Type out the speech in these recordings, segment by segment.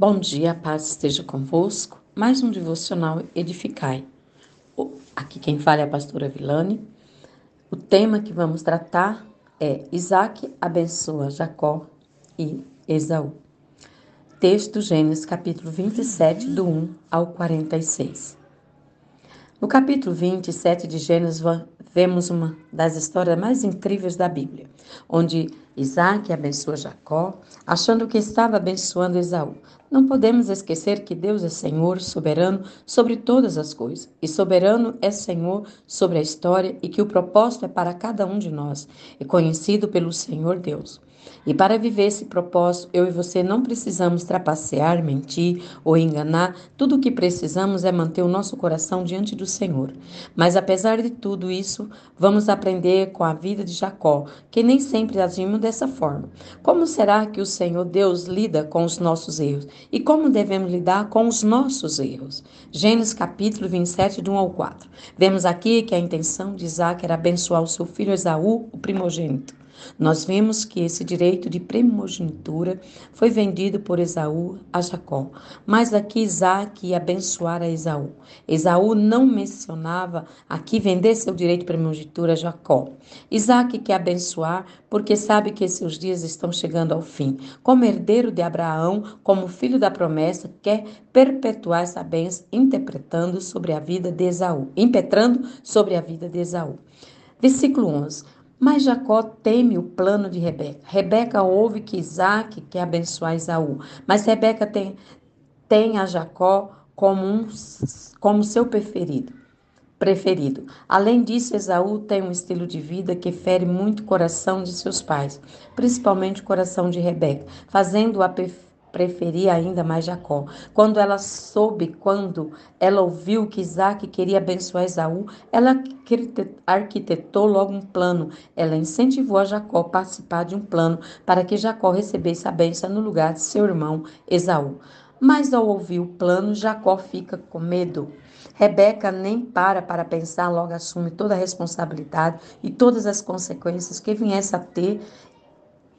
Bom dia, a paz esteja convosco. Mais um devocional Edificai. Aqui quem fala é a pastora Vilane. O tema que vamos tratar é Isaac abençoa Jacó e Esaú. Texto Gênesis capítulo 27, do 1 ao 46. No capítulo 27 de Gênesis, vemos uma das histórias mais incríveis da Bíblia, onde Isaac abençoa Jacó, achando que estava abençoando Esaú. Não podemos esquecer que Deus é Senhor, soberano sobre todas as coisas, e soberano é Senhor sobre a história, e que o propósito é para cada um de nós, e conhecido pelo Senhor Deus. E para viver esse propósito, eu e você não precisamos trapacear, mentir ou enganar. Tudo o que precisamos é manter o nosso coração diante do Senhor. Mas apesar de tudo isso, vamos aprender com a vida de Jacó, que nem sempre agimos dessa forma. Como será que o Senhor Deus lida com os nossos erros? E como devemos lidar com os nossos erros? Gênesis capítulo 27, do 1 ao 4. Vemos aqui que a intenção de Isaac era abençoar o seu filho Esaú, o primogênito. Nós vemos que esse direito de primogenitura foi vendido por Esaú a Jacó, mas aqui Isaac ia abençoar a Esaú. Esaú não mencionava aqui vender seu direito de primogenitura a Jacó. Isaac quer abençoar porque sabe que seus dias estão chegando ao fim. Como herdeiro de Abraão, como filho da promessa, quer perpetuar essa bênção interpretando sobre a vida de Esaú, impetrando sobre a vida de Esaú. Versículo 11. Mas Jacó teme o plano de Rebeca. Rebeca ouve que Isaac quer abençoar Esaú, mas Rebeca tem, tem a Jacó como, um, como seu preferido. Preferido. Além disso, Esaú tem um estilo de vida que fere muito o coração de seus pais, principalmente o coração de Rebeca, fazendo-a preferia ainda mais Jacó. Quando ela soube, quando ela ouviu que Isaac queria abençoar Esaú, ela arquitetou logo um plano. Ela incentivou a Jacó a participar de um plano para que Jacó recebesse a bênção no lugar de seu irmão Esaú. Mas ao ouvir o plano, Jacó fica com medo. Rebeca nem para para pensar, logo assume toda a responsabilidade e todas as consequências que viesse a ter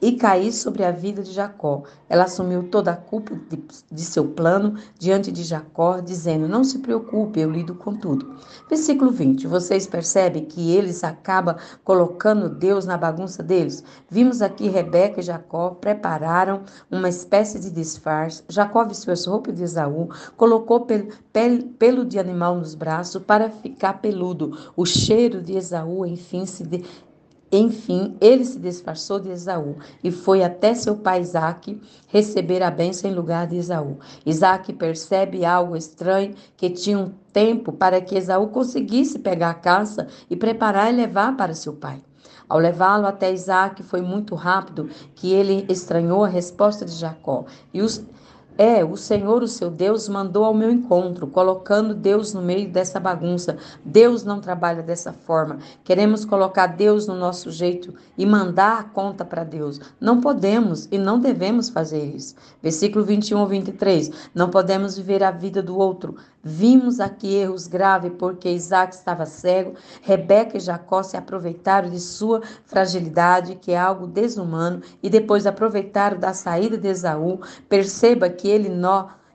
e cair sobre a vida de Jacó. Ela assumiu toda a culpa de, de, seu plano diante de Jacó, dizendo: Não se preocupe, eu lido com tudo. Versículo 20. Vocês percebem que eles acabam colocando Deus na bagunça deles? Vimos aqui Rebeca e Jacó prepararam uma espécie de disfarce. Jacó vestiu as roupas de Esaú, colocou pel, pel, pelo de animal nos braços para ficar peludo. O cheiro de Esaú, enfim, se, de, enfim, ele se disfarçou de Esaú e foi até seu pai Isaque receber a bênção em lugar de Esaú. Isaque percebe algo estranho, que tinha um tempo para que Esaú conseguisse pegar a caça e preparar e levar para seu pai. Ao levá-lo até Isaac, foi muito rápido que ele estranhou a resposta de Jacó e os é, o Senhor, o seu Deus, mandou ao meu encontro, colocando Deus no meio dessa bagunça. Deus não trabalha dessa forma. Queremos colocar Deus no nosso jeito e mandar a conta para Deus. Não podemos e não devemos fazer isso. Versículo 21 ou 23. Não podemos viver a vida do outro. Vimos aqui erros graves porque Isaac estava cego, Rebeca e Jacó se aproveitaram de sua fragilidade, que é algo desumano, e depois aproveitaram da saída de Esaú. Perceba que ele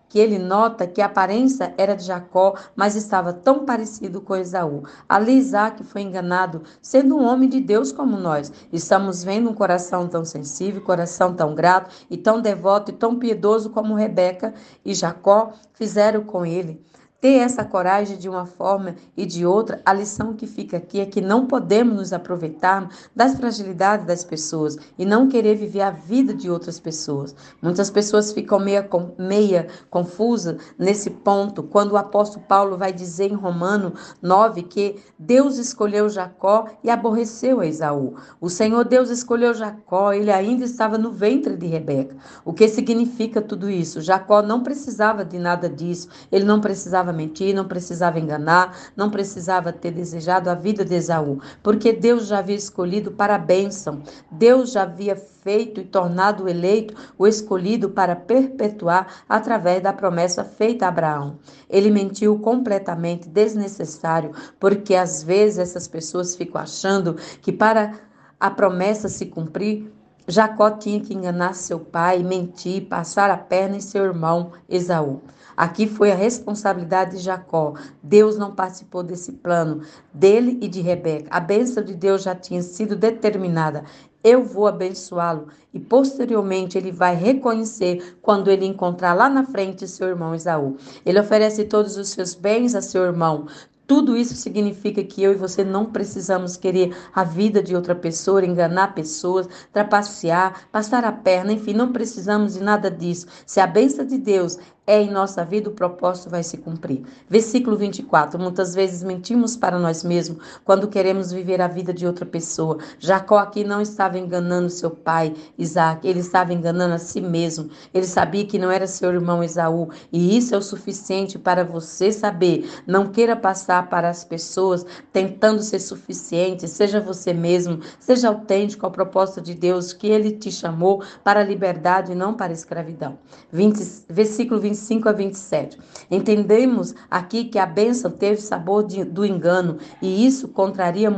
que ele nota que a aparência era de Jacó, mas estava tão parecido com Esaú. Ali Isaac foi enganado, sendo um homem de Deus como nós. Estamos vendo um coração tão sensível, coração tão grato e tão devoto e tão piedoso como Rebeca e Jacó fizeram com ele ter essa coragem de uma forma e de outra, a lição que fica aqui é que não podemos nos aproveitar das fragilidades das pessoas e não querer viver a vida de outras pessoas. Muitas pessoas ficam meia, meia confusas nesse ponto, quando o apóstolo Paulo vai dizer em Romano 9 que Deus escolheu Jacó e aborreceu a Esaú. O Senhor Deus escolheu Jacó, ele ainda estava no ventre de Rebeca. O que significa tudo isso? Jacó não precisava de nada disso, ele não precisava mentir, não precisava enganar, não precisava ter desejado a vida de Esaú, porque Deus já havia escolhido para a bênção. Deus já havia feito e tornado o eleito o escolhido para perpetuar através da promessa feita a Abraão. Ele mentiu completamente desnecessário, porque às vezes essas pessoas ficam achando que para a promessa se cumprir, Jacó tinha que enganar seu pai, mentir, passar a perna em seu irmão Esaú. Aqui foi a responsabilidade de Jacó. Deus não participou desse plano dele e de Rebeca. A bênção de Deus já tinha sido determinada. Eu vou abençoá-lo. E posteriormente ele vai reconhecer quando ele encontrar lá na frente seu irmão Esaú. Ele oferece todos os seus bens a seu irmão, tudo isso significa que eu e você não precisamos querer a vida de outra pessoa, enganar pessoas, trapacear, passar a perna, enfim, não precisamos de nada disso. Se a bênção de Deus é em nossa vida, o propósito vai se cumprir. Versículo 24. Muitas vezes mentimos para nós mesmos quando queremos viver a vida de outra pessoa. Jacó aqui não estava enganando seu pai, Isaac, ele estava enganando a si mesmo. Ele sabia que não era seu irmão Esaú, e isso é o suficiente para você saber. Não queira passar para as pessoas tentando ser suficiente, seja você mesmo, seja autêntico ao propósito de Deus que ele te chamou para a liberdade e não para a escravidão. 20, versículo 25 25 a 27. Entendemos aqui que a bênção teve sabor de, do engano e isso contraria,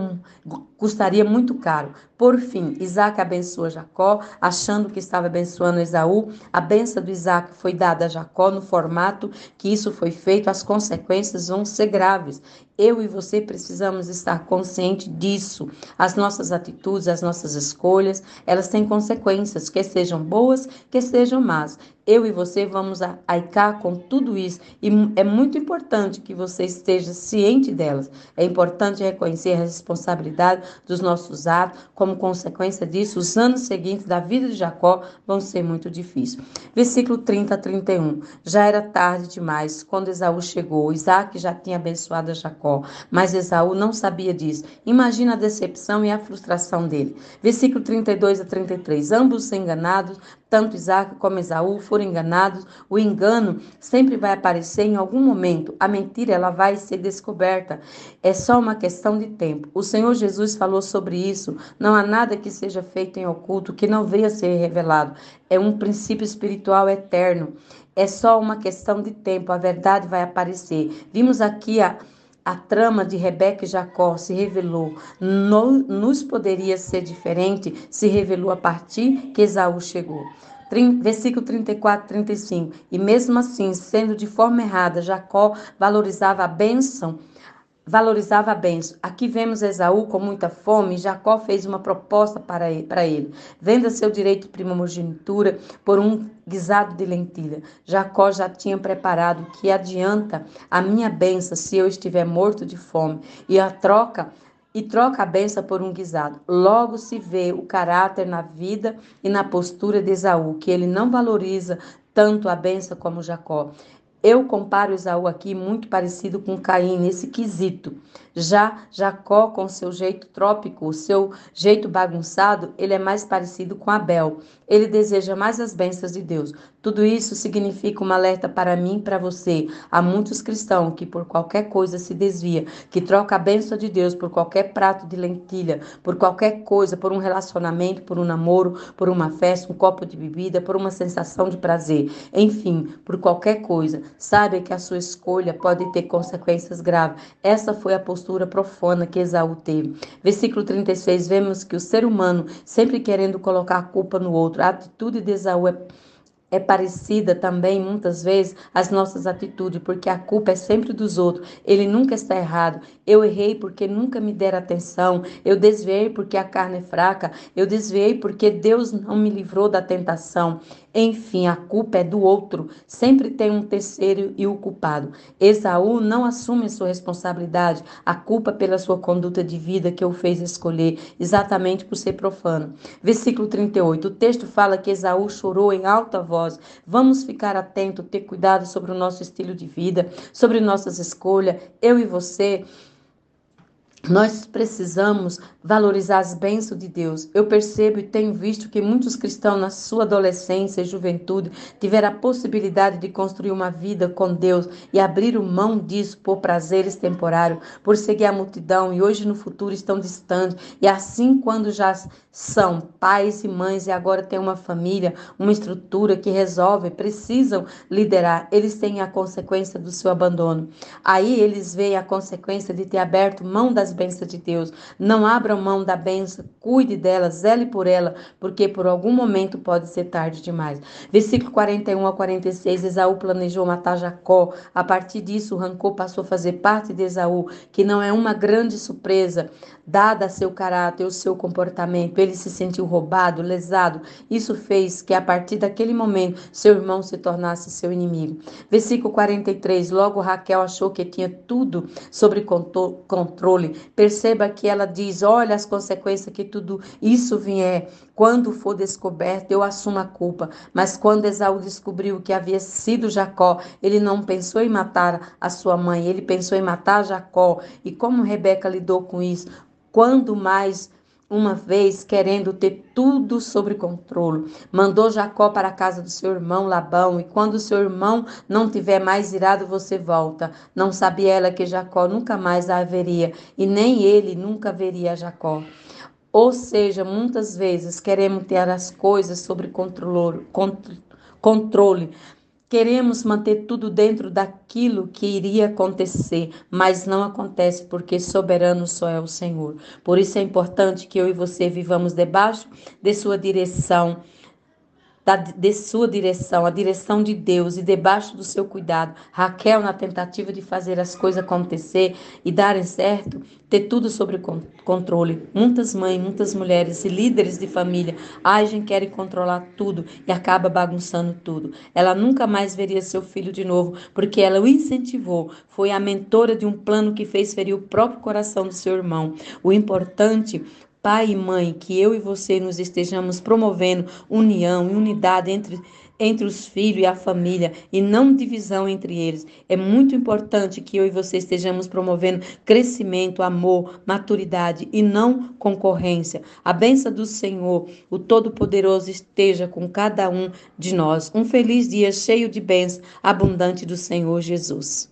custaria muito caro. Por fim, Isaac abençoa Jacó, achando que estava abençoando Esaú. A bênção do Isaac foi dada a Jacó no formato que isso foi feito, as consequências vão ser graves. Eu e você precisamos estar consciente disso. As nossas atitudes, as nossas escolhas, elas têm consequências, que sejam boas, que sejam más. Eu e você vamos aicar com tudo isso e é muito importante que você esteja ciente delas. É importante reconhecer a responsabilidade dos nossos atos. Como consequência disso, os anos seguintes da vida de Jacó vão ser muito difíceis. Versículo 30 a 31. Já era tarde demais quando Esaú chegou. Isaac já tinha abençoado Jacó, mas Esaú não sabia disso. Imagina a decepção e a frustração dele. Versículo 32 a 33. Ambos enganados, tanto Isaac como Esaú foram enganados. O engano sempre vai aparecer em algum momento. A mentira ela vai ser descoberta. É só uma questão de tempo. O Senhor Jesus falou sobre isso. Não há nada que seja feito em oculto que não venha a ser revelado. É um princípio espiritual eterno. É só uma questão de tempo. A verdade vai aparecer. Vimos aqui a a trama de Rebeca e Jacó se revelou, no, nos poderia ser diferente, se revelou a partir que Esaú chegou. Versículo 34, 35. E mesmo assim, sendo de forma errada, Jacó valorizava a bênção valorizava a bênção. Aqui vemos Esaú com muita fome, Jacó fez uma proposta para ele, para ele. Venda seu direito de primogenitura por um guisado de lentilha. Jacó já tinha preparado que adianta a minha bênção se eu estiver morto de fome. E a troca e troca a benção por um guisado. Logo se vê o caráter na vida e na postura de Esaú, que ele não valoriza tanto a benção como Jacó. Eu comparo Esaú aqui muito parecido com Caim nesse quesito. Já Jacó, com seu jeito trópico, seu jeito bagunçado, ele é mais parecido com Abel. Ele deseja mais as bênçãos de Deus. Tudo isso significa uma alerta para mim e para você. Há muitos cristãos que por qualquer coisa se desvia, que troca a bênção de Deus por qualquer prato de lentilha, por qualquer coisa, por um relacionamento, por um namoro, por uma festa, um copo de bebida, por uma sensação de prazer. Enfim, por qualquer coisa. Saiba que a sua escolha pode ter consequências graves. Essa foi a postura postura profana que Esaú teve. Versículo 36, vemos que o ser humano, sempre querendo colocar a culpa no outro, atitude de Esaú é é parecida também, muitas vezes, às nossas atitudes, porque a culpa é sempre dos outros. Ele nunca está errado. Eu errei porque nunca me deram atenção. Eu desviei porque a carne é fraca. Eu desviei porque Deus não me livrou da tentação. Enfim, a culpa é do outro. Sempre tem um terceiro e o culpado. Esaú não assume sua responsabilidade, a culpa pela sua conduta de vida que o fez escolher, exatamente por ser profano. Versículo 38. O texto fala que Esaú chorou em alta voz. Vamos ficar atentos, ter cuidado sobre o nosso estilo de vida, sobre nossas escolhas. Eu e você nós precisamos valorizar as bênçãos de Deus. Eu percebo e tenho visto que muitos cristãos, na sua adolescência e juventude, tiveram a possibilidade de construir uma vida com Deus e abrir mão disso por prazeres temporários, por seguir a multidão e hoje no futuro estão distantes. E assim, quando já são pais e mães e agora têm uma família, uma estrutura que resolve, precisam liderar, eles têm a consequência do seu abandono. Aí eles veem a consequência de ter aberto mão das bênçãos de Deus. Não abra mão da bênção, cuide dela, zele por ela, porque por algum momento pode ser tarde demais. Versículo 41 a 46, Esaú planejou matar Jacó. A partir disso, o rancor passou a fazer parte de Esaú, que não é uma grande surpresa, dada seu caráter, o seu comportamento. Ele se sentiu roubado, lesado. Isso fez que a partir daquele momento seu irmão se tornasse seu inimigo. Versículo 43, logo Raquel achou que tinha tudo sobre controle. Perceba que ela diz: Olha as consequências que tudo isso vier. Quando for descoberto, eu assumo a culpa. Mas quando Esaú descobriu que havia sido Jacó, ele não pensou em matar a sua mãe, ele pensou em matar Jacó. E como Rebeca lidou com isso? Quando mais uma vez querendo ter tudo sob controle. Mandou Jacó para a casa do seu irmão Labão, e quando seu irmão não tiver mais irado, você volta. Não sabia ela que Jacó nunca mais a haveria, e nem ele nunca veria Jacó. Ou seja, muitas vezes queremos ter as coisas sob controle, controle Queremos manter tudo dentro daquilo que iria acontecer, mas não acontece porque soberano só é o Senhor. Por isso é importante que eu e você vivamos debaixo de sua direção da, de sua direção, a direção de Deus e debaixo do seu cuidado. Raquel, na tentativa de fazer as coisas acontecer e darem certo, ter tudo sob controle. Muitas mães, muitas mulheres e líderes de família agem, querem controlar tudo e acaba bagunçando tudo. Ela nunca mais veria seu filho de novo, porque ela o incentivou. Foi a mentora de um plano que fez ferir o próprio coração do seu irmão. O importante pai e mãe, que eu e você nos estejamos promovendo união e unidade entre, entre os filhos e a família e não divisão entre eles. É muito importante que eu e você estejamos promovendo crescimento, amor, maturidade e não concorrência. A benção do Senhor, o Todo-Poderoso, esteja com cada um de nós. Um feliz dia cheio de bênçãos, abundante do Senhor Jesus.